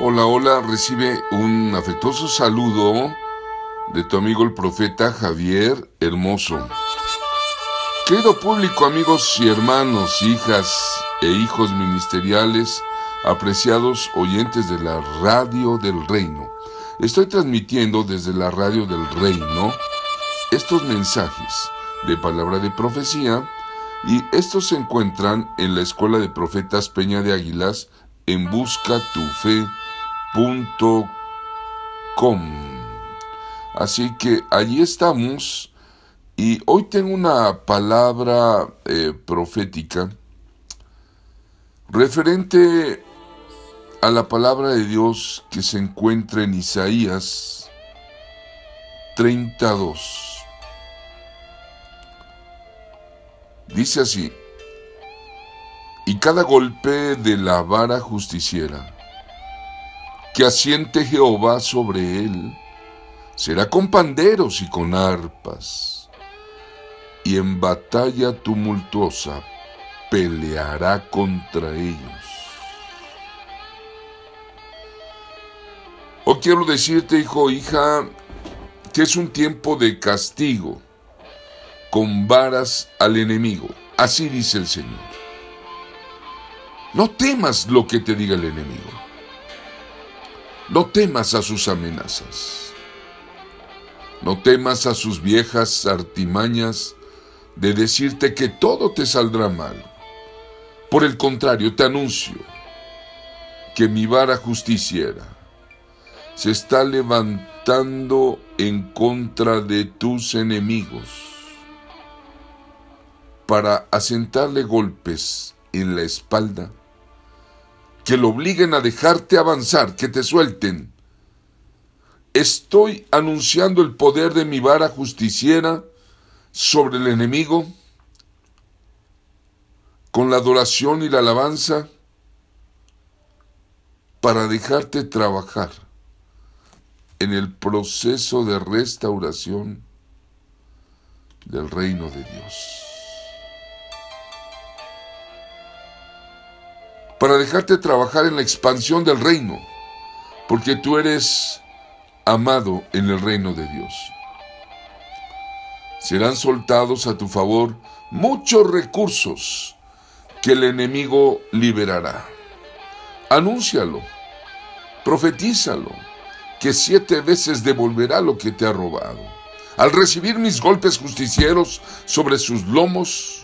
Hola, hola, recibe un afectuoso saludo de tu amigo el profeta Javier Hermoso. Querido público, amigos y hermanos, hijas e hijos ministeriales, apreciados oyentes de la radio del reino, estoy transmitiendo desde la radio del reino estos mensajes de palabra de profecía y estos se encuentran en la Escuela de Profetas Peña de Águilas en buscatufe.com. Así que allí estamos y hoy tengo una palabra eh, profética referente a la palabra de Dios que se encuentra en Isaías 32. Dice así, cada golpe de la vara justiciera que asiente Jehová sobre él, será con panderos y con arpas, y en batalla tumultuosa peleará contra ellos. O quiero decirte, hijo, hija, que es un tiempo de castigo con varas al enemigo. Así dice el Señor. No temas lo que te diga el enemigo. No temas a sus amenazas. No temas a sus viejas artimañas de decirte que todo te saldrá mal. Por el contrario, te anuncio que mi vara justiciera se está levantando en contra de tus enemigos para asentarle golpes en la espalda que lo obliguen a dejarte avanzar, que te suelten. Estoy anunciando el poder de mi vara justiciera sobre el enemigo con la adoración y la alabanza para dejarte trabajar en el proceso de restauración del reino de Dios. Para dejarte trabajar en la expansión del reino, porque tú eres amado en el reino de Dios. Serán soltados a tu favor muchos recursos que el enemigo liberará. Anúncialo, profetízalo, que siete veces devolverá lo que te ha robado. Al recibir mis golpes justicieros sobre sus lomos,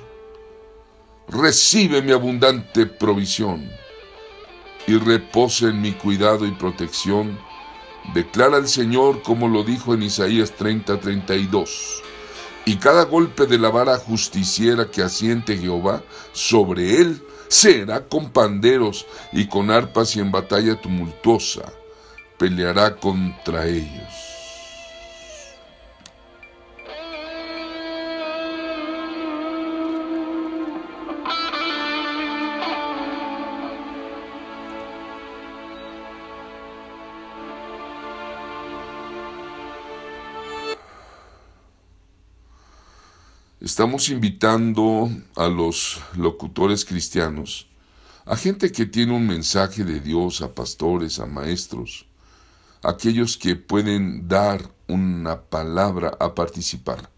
recibe mi abundante provisión y repose en mi cuidado y protección, declara el Señor como lo dijo en Isaías 30:32. Y cada golpe de la vara justiciera que asiente Jehová sobre él será con panderos y con arpas y en batalla tumultuosa peleará contra ellos. Estamos invitando a los locutores cristianos, a gente que tiene un mensaje de Dios, a pastores, a maestros, aquellos que pueden dar una palabra a participar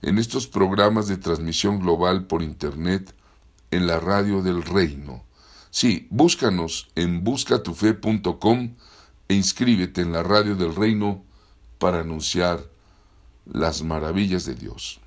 en estos programas de transmisión global por Internet en la radio del reino. Sí, búscanos en buscatufe.com e inscríbete en la radio del reino para anunciar las maravillas de Dios.